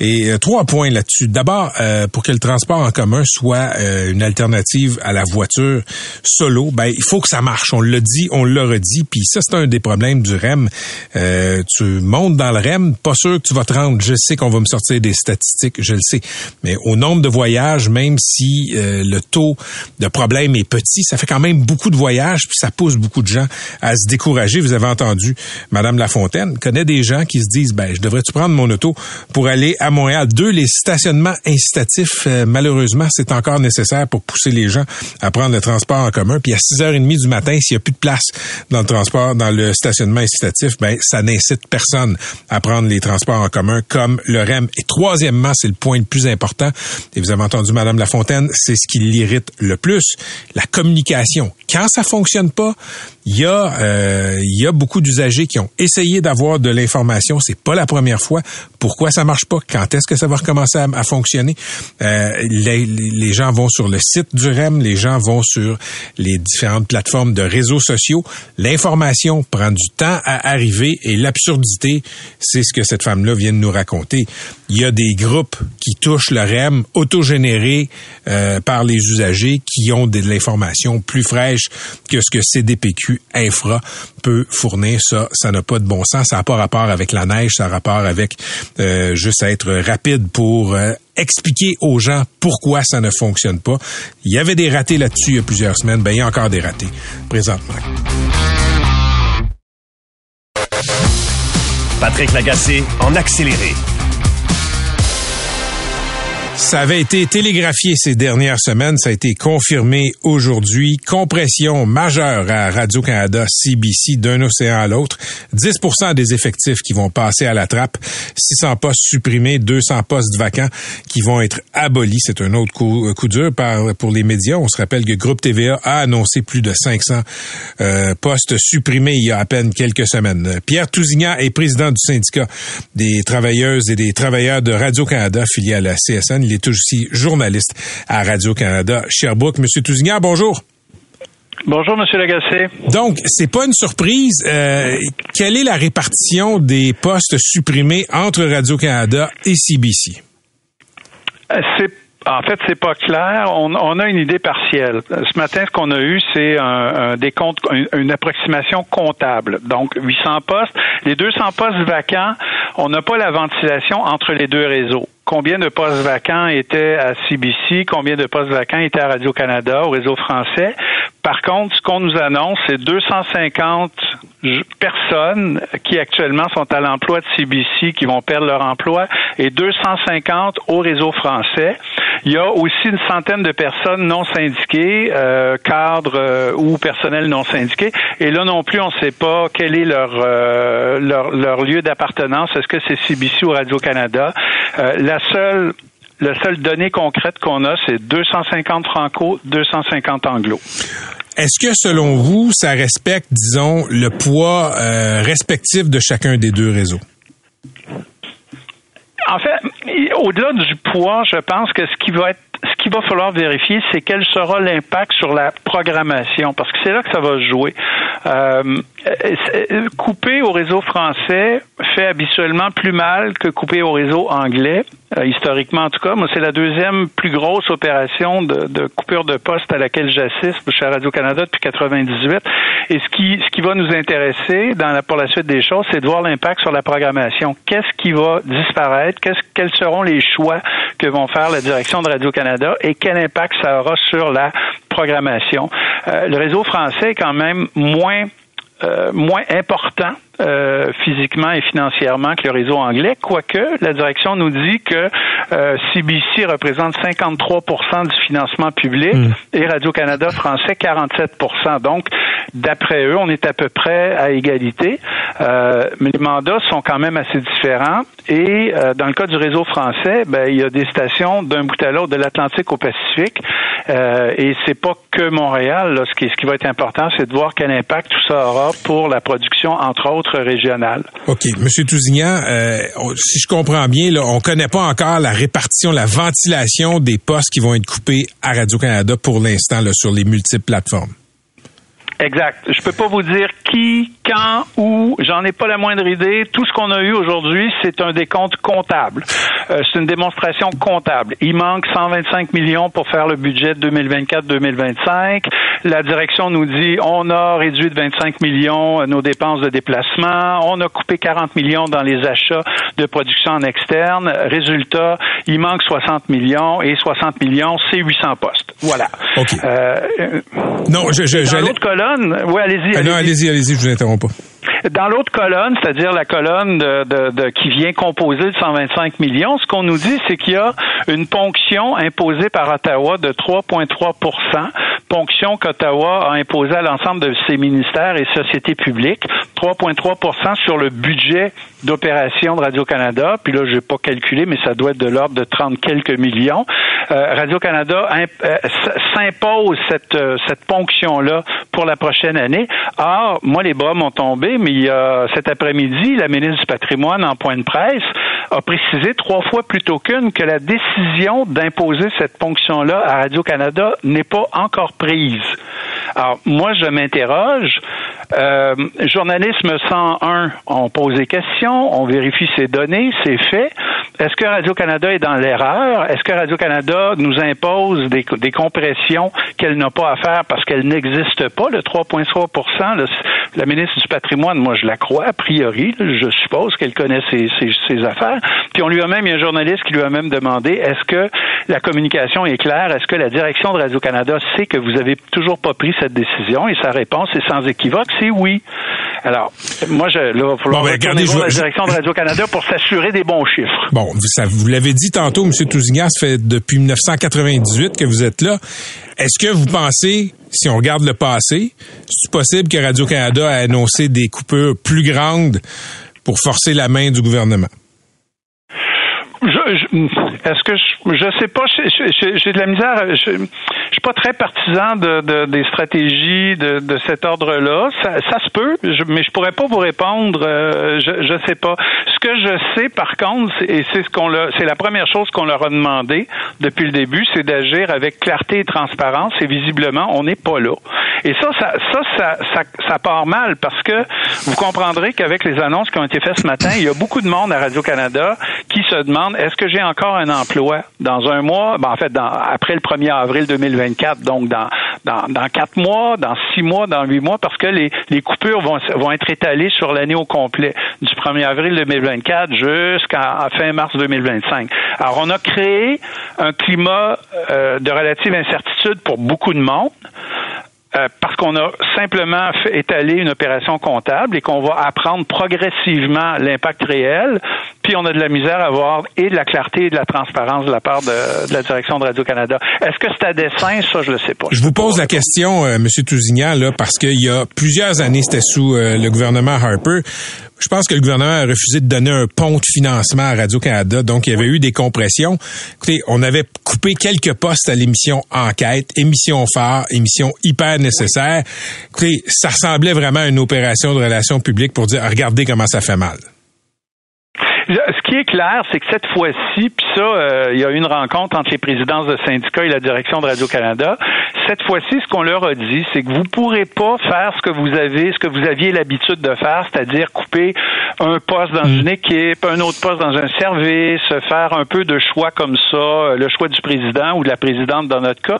Et euh, trois points là-dessus. D'abord, euh, pour que le transport en commun soit euh, une alternative à la voiture solo, ben il faut que ça marche. On l'a dit, on l'a redit. Puis ça, c'est un des problèmes du REM. Euh, tu montes dans le REM, pas sûr que tu vas te rendre. Je sais qu'on va me sortir des statistiques, je le sais. Mais au nombre de voyages, même si le taux de problème est petit, ça fait quand même beaucoup de voyages, puis ça pousse beaucoup de gens à se décourager. Vous avez entendu, Madame Lafontaine connaît des gens qui se disent, ben, je devrais-tu prendre mon auto pour aller à Montréal? Deux, les stationnements incitatifs, euh, malheureusement, c'est encore nécessaire pour pousser les gens à prendre le transport en commun. Puis à 6h30 du matin, s'il n'y a plus de place dans le transport, dans le stationnement incitatif, ben, ça n'incite personne à prendre les transports en commun comme le REM. Et troisièmement, c'est le point le plus important, et vous avez entendu Madame Lafontaine, c'est ce qui l'irrite le plus, la communication. Quand ça fonctionne pas, il y a, euh, il y a beaucoup d'usagers qui ont essayé d'avoir de l'information. C'est pas la première fois. Pourquoi ça marche pas? Quand est-ce que ça va recommencer à, fonctionner? Euh, les, les- les gens vont sur le site du REM, les gens vont sur les différentes plateformes de réseaux sociaux. L'information prend du temps à arriver et l'absurdité, c'est ce que cette femme-là vient de nous raconter. Il y a des groupes qui touchent le REM autogénérés euh, par les usagers qui ont de l'information plus fraîche que ce que CDPQ Infra peut fournir. Ça, ça n'a pas de bon sens. Ça n'a pas rapport avec la neige, ça a rapport avec euh, juste être rapide pour euh, expliquer aux gens pourquoi ça ne fonctionne pas. Il y avait des ratés là-dessus il y a plusieurs semaines. Ben, il y a encore des ratés présentement. Patrick Lagacé en accéléré. Ça avait été télégraphié ces dernières semaines, ça a été confirmé aujourd'hui. Compression majeure à Radio-Canada, CBC, d'un océan à l'autre. 10% des effectifs qui vont passer à la trappe. 600 postes supprimés, 200 postes vacants qui vont être abolis. C'est un autre coup, coup dur pour les médias. On se rappelle que Groupe TVA a annoncé plus de 500 euh, postes supprimés il y a à peine quelques semaines. Pierre Tousignan est président du syndicat des travailleuses et des travailleurs de Radio-Canada, filié à la CSN. Il est aussi journaliste à Radio-Canada Sherbrooke. Monsieur Tousignan, bonjour. Bonjour, Monsieur Lagacé. Donc, c'est pas une surprise. Euh, quelle est la répartition des postes supprimés entre Radio-Canada et CBC? Euh, C'est en fait, c'est pas clair. On, on, a une idée partielle. Ce matin, ce qu'on a eu, c'est un, un décompte, une, une, approximation comptable. Donc, 800 postes. Les 200 postes vacants, on n'a pas la ventilation entre les deux réseaux. Combien de postes vacants étaient à CBC? Combien de postes vacants étaient à Radio-Canada, au réseau français? Par contre, ce qu'on nous annonce, c'est 250 personnes qui actuellement sont à l'emploi de CBC qui vont perdre leur emploi et 250 au réseau français. Il y a aussi une centaine de personnes non syndiquées, euh, cadres euh, ou personnel non syndiqués. Et là non plus, on ne sait pas quel est leur, euh, leur, leur, lieu d'appartenance. Est-ce que c'est CBC ou Radio-Canada? La seule la seule donnée concrète qu'on a, c'est 250 franco, 250 anglo. Est-ce que, selon vous, ça respecte, disons, le poids euh, respectif de chacun des deux réseaux? En fait, au-delà du poids, je pense que ce qui va être ce qu'il va falloir vérifier, c'est quel sera l'impact sur la programmation, parce que c'est là que ça va jouer. Euh, couper au réseau français fait habituellement plus mal que couper au réseau anglais. Euh, historiquement en tout cas. Moi, c'est la deuxième plus grosse opération de, de coupure de poste à laquelle j'assiste chez Radio-Canada depuis 98. Et ce qui, ce qui va nous intéresser dans la, pour la suite des choses, c'est de voir l'impact sur la programmation. Qu'est-ce qui va disparaître? Qu'est-ce, quels seront les choix que vont faire la direction de Radio-Canada et quel impact ça aura sur la programmation? Euh, le réseau français est quand même moins euh, moins important euh, physiquement et financièrement que le réseau anglais, quoique la direction nous dit que euh, CBC représente 53% du financement public hmm. et Radio-Canada français 47% Donc, d'après eux, on est à peu près à égalité, euh, mais les mandats sont quand même assez différents. Et euh, dans le cas du réseau français, ben, il y a des stations d'un bout à l'autre de l'Atlantique au Pacifique, euh, et c'est pas que Montréal. Là, ce, qui, ce qui va être important, c'est de voir quel impact tout ça aura pour la production, entre autres OK. Monsieur Tousignan, euh, si je comprends bien, là, on connaît pas encore la répartition, la ventilation des postes qui vont être coupés à Radio-Canada pour l'instant sur les multiples plateformes. Exact. Je peux pas vous dire qui, quand, où. J'en ai pas la moindre idée. Tout ce qu'on a eu aujourd'hui, c'est un décompte comptable. Euh, c'est une démonstration comptable. Il manque 125 millions pour faire le budget 2024-2025. La direction nous dit on a réduit de 25 millions nos dépenses de déplacement. On a coupé 40 millions dans les achats de production en externe. Résultat, il manque 60 millions et 60 millions, c'est 800 postes. Voilà. Euh, non, je, je, dans l'autre colonne, oui, allez-y. Ah, non, allez-y, allez-y, je vous interromps pas. Dans l'autre colonne, c'est-à-dire la colonne de, qui vient composer de 125 millions, ce qu'on nous dit, c'est qu'il y a une ponction imposée par Ottawa de 3,3% ponction qu'Ottawa a imposée à l'ensemble de ses ministères et sociétés publiques, 3,3% sur le budget d'opération de Radio-Canada. Puis là, je n'ai pas calculé, mais ça doit être de l'ordre de 30 quelques millions. Euh, Radio-Canada euh, s'impose cette, euh, cette ponction-là pour la prochaine année. Or, moi, les bras m'ont tombé, mais il y cet après-midi, la ministre du patrimoine, en point de presse, a précisé trois fois plutôt qu'une que la décision d'imposer cette ponction-là à Radio-Canada n'est pas encore prise. Alors, moi, je m'interroge. Euh, journalisme 101, on pose des questions, on vérifie ces données, c'est fait. Est-ce que Radio-Canada est dans l'erreur? Est-ce que Radio-Canada nous impose des, des compressions qu'elle n'a pas à faire parce qu'elle n'existe pas, le 3,3 La ministre du patrimoine, moi, je la crois, a priori. je suppose qu'elle connaît ses, ses, affaires. Puis on lui a même, il y a un journaliste qui lui a même demandé, est-ce que la communication est claire? Est-ce que la direction de Radio-Canada sait que vous avez toujours pas pris cette décision? Et sa réponse est sans équivoque, c'est oui. Alors, moi, je, là, il va falloir ben, regardez, la direction de Radio-Canada pour s'assurer des bons chiffres. Bon, vous, vous l'avez dit tantôt, M. Tousignan, ça fait depuis 1998 que vous êtes là. Est-ce que vous pensez, si on regarde le passé, c'est possible que Radio-Canada a annoncé des coupures plus grandes pour forcer la main du gouvernement? Est-ce que je, je sais pas, j'ai de la misère. Je, je suis pas très partisan de, de des stratégies de, de cet ordre-là. Ça, ça, se peut, mais je pourrais pas vous répondre. Euh, je, je sais pas. Ce que je sais, par contre, et c'est ce qu'on c'est la première chose qu'on leur a demandé depuis le début, c'est d'agir avec clarté et transparence. Et visiblement, on n'est pas là. Et ça, ça, ça, ça, ça, ça part mal parce que vous comprendrez qu'avec les annonces qui ont été faites ce matin, il y a beaucoup de monde à Radio Canada qui se demande est-ce que j'ai encore un emploi dans un mois, ben en fait, après le 1er avril 2024, donc dans, quatre mois, dans six mois, dans huit mois, parce que les, coupures vont, être étalées sur l'année au complet, du 1er avril 2024 jusqu'à fin mars 2025. Alors, on a créé un climat euh, de relative incertitude pour beaucoup de monde. euh, parce qu'on a simplement fait étaler une opération comptable et qu'on va apprendre progressivement l'impact réel, puis on a de la misère à avoir et de la clarté et de la transparence de la part de, la direction de Radio-Canada. Est-ce que c'est à dessein? Ça, je le sais pas. Je, vous pose la question, euh, M. Tousignan, là, parce qu'il y a plusieurs années, c'était sous euh, le gouvernement Harper. Je pense que le gouvernement a refusé de donner un pont de financement à Radio-Canada, donc il y avait eu des compressions. Écoutez, on avait coupé quelques postes à l'émission Enquête, émission phare, émission hyper nécessaire. Écoutez, ça ressemblait vraiment à une opération de relations publiques pour dire, regardez comment ça fait mal. Ce qui est clair, c'est que cette fois-ci, puis ça, euh, il y a eu une rencontre entre les présidences de syndicats et la direction de Radio-Canada. Cette fois-ci, ce qu'on leur a dit, c'est que vous pourrez pas faire ce que vous avez, ce que vous aviez l'habitude de faire, c'est-à-dire couper un poste dans une mm. équipe, un autre poste dans un service, faire un peu de choix comme ça, le choix du président ou de la présidente dans notre cas.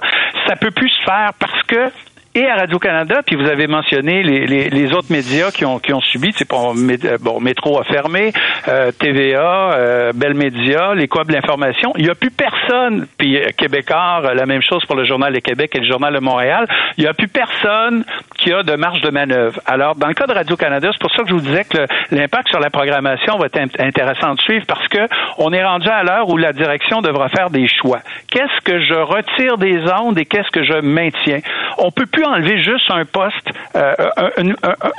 Ça peut plus se faire parce que et à Radio-Canada, puis vous avez mentionné les, les, les, autres médias qui ont, qui ont subi, c'est bon, bon, Métro a fermé, euh, TVA, euh, Bell Média, les coop de l'information, il n'y a plus personne, puis euh, Québécois, la même chose pour le Journal de Québec et le Journal de Montréal, il n'y a plus personne qui a de marge de manœuvre. Alors, dans le cas de Radio-Canada, c'est pour ça que je vous disais que l'impact sur la programmation va être intéressant de suivre parce que on est rendu à l'heure où la direction devra faire des choix. Qu'est-ce que je retire des ondes et qu'est-ce que je maintiens? On peut plus enlever juste un poste, euh,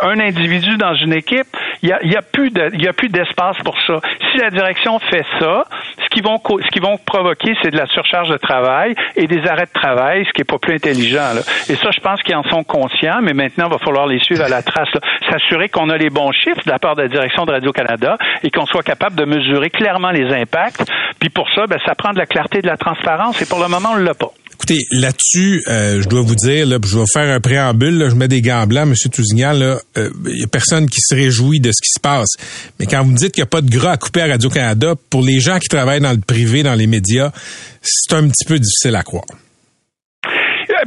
un, individu dans une équipe. Il y a, y a plus y a plus d'espace pour ça. Si la direction fait ça, ce qu'ils vont, ce vont provoquer, c'est de la surcharge de travail et des arrêts de travail, ce qui est pas plus intelligent. Là. Et ça, je pense qu'ils en sont conscients, mais maintenant, il va falloir les suivre à la trace. S'assurer qu'on a les bons chiffres de la part de la direction de Radio-Canada et qu'on soit capable de mesurer clairement les impacts. Puis pour ça, ben, ça prend de la clarté et de la transparence. Et pour le moment, on ne l'a pas. Écoutez, là-dessus, euh, je dois vous dire, je vais faire un préambule, je mets des gants blancs, M. Tousignan, il euh, y a personne qui se réjouit de ce qui se passe. Mais quand vous dites qu'il n'y a pas de gras à couper à Radio-Canada, pour les gens qui travaillent dans le privé, dans les médias, c'est un petit peu difficile à croire.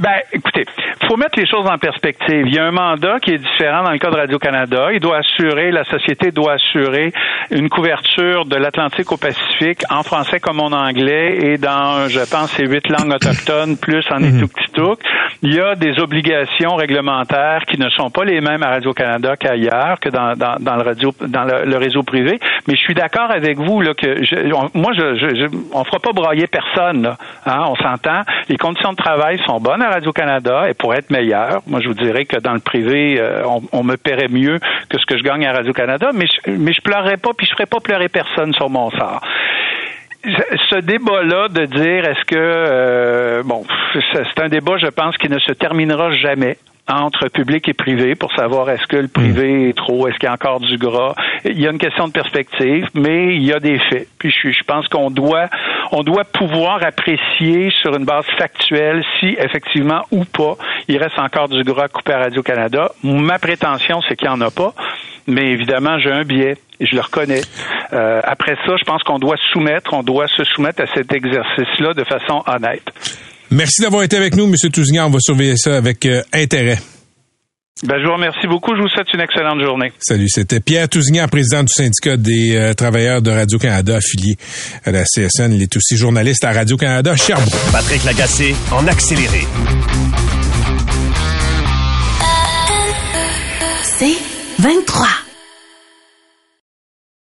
Ben, écoutez, faut mettre les choses en perspective. Il y a un mandat qui est différent dans le cas de Radio-Canada. Il doit assurer, la société doit assurer une couverture de l'Atlantique au Pacifique en français comme en anglais et dans, je pense, ces huit langues autochtones plus en mhm. ituktituk. Il y a des obligations réglementaires qui ne sont pas les mêmes à Radio-Canada qu'ailleurs, que dans, dans, dans, le radio, dans le, réseau privé. Mais je suis d'accord avec vous là que je, moi, je, je, on fera pas brailler personne. Là, hein, on s'entend. Les conditions de travail sont bonnes à Radio-Canada et pour être meilleur, moi, je vous dirais que dans le privé, euh, on, me paierait mieux que ce que je gagne à Radio-Canada, mais je, mais je pleurerais pas, puis je ferais pas pleurer personne sur mon sort. Ce débat-là de dire est-ce que euh, bon, c'est un débat, je pense, qui ne se terminera jamais entre public et privé pour savoir est-ce que le privé est trop, est-ce qu'il y a encore du gras. Il y a une question de perspective, mais il y a des faits. Puis je, je pense qu'on doit, on doit pouvoir apprécier sur une base factuelle si effectivement ou pas il reste encore du gras coupé à Radio Canada. Ma prétention, c'est qu'il n'y en a pas, mais évidemment j'ai un biais. Je le reconnais. Euh, après ça, je pense qu'on doit soumettre, on doit se soumettre à cet exercice-là de façon honnête. Merci d'avoir été avec nous, M. Tousignan. On va surveiller ça avec euh, intérêt. Ben, je vous remercie beaucoup. Je vous souhaite une excellente journée. Salut. C'était Pierre Tousignan, président du syndicat des euh, travailleurs de Radio-Canada, affilié à la CSN. Il est aussi journaliste à Radio-Canada, Sherbrooke. Patrick Lagacé, en accéléré. C'est 23.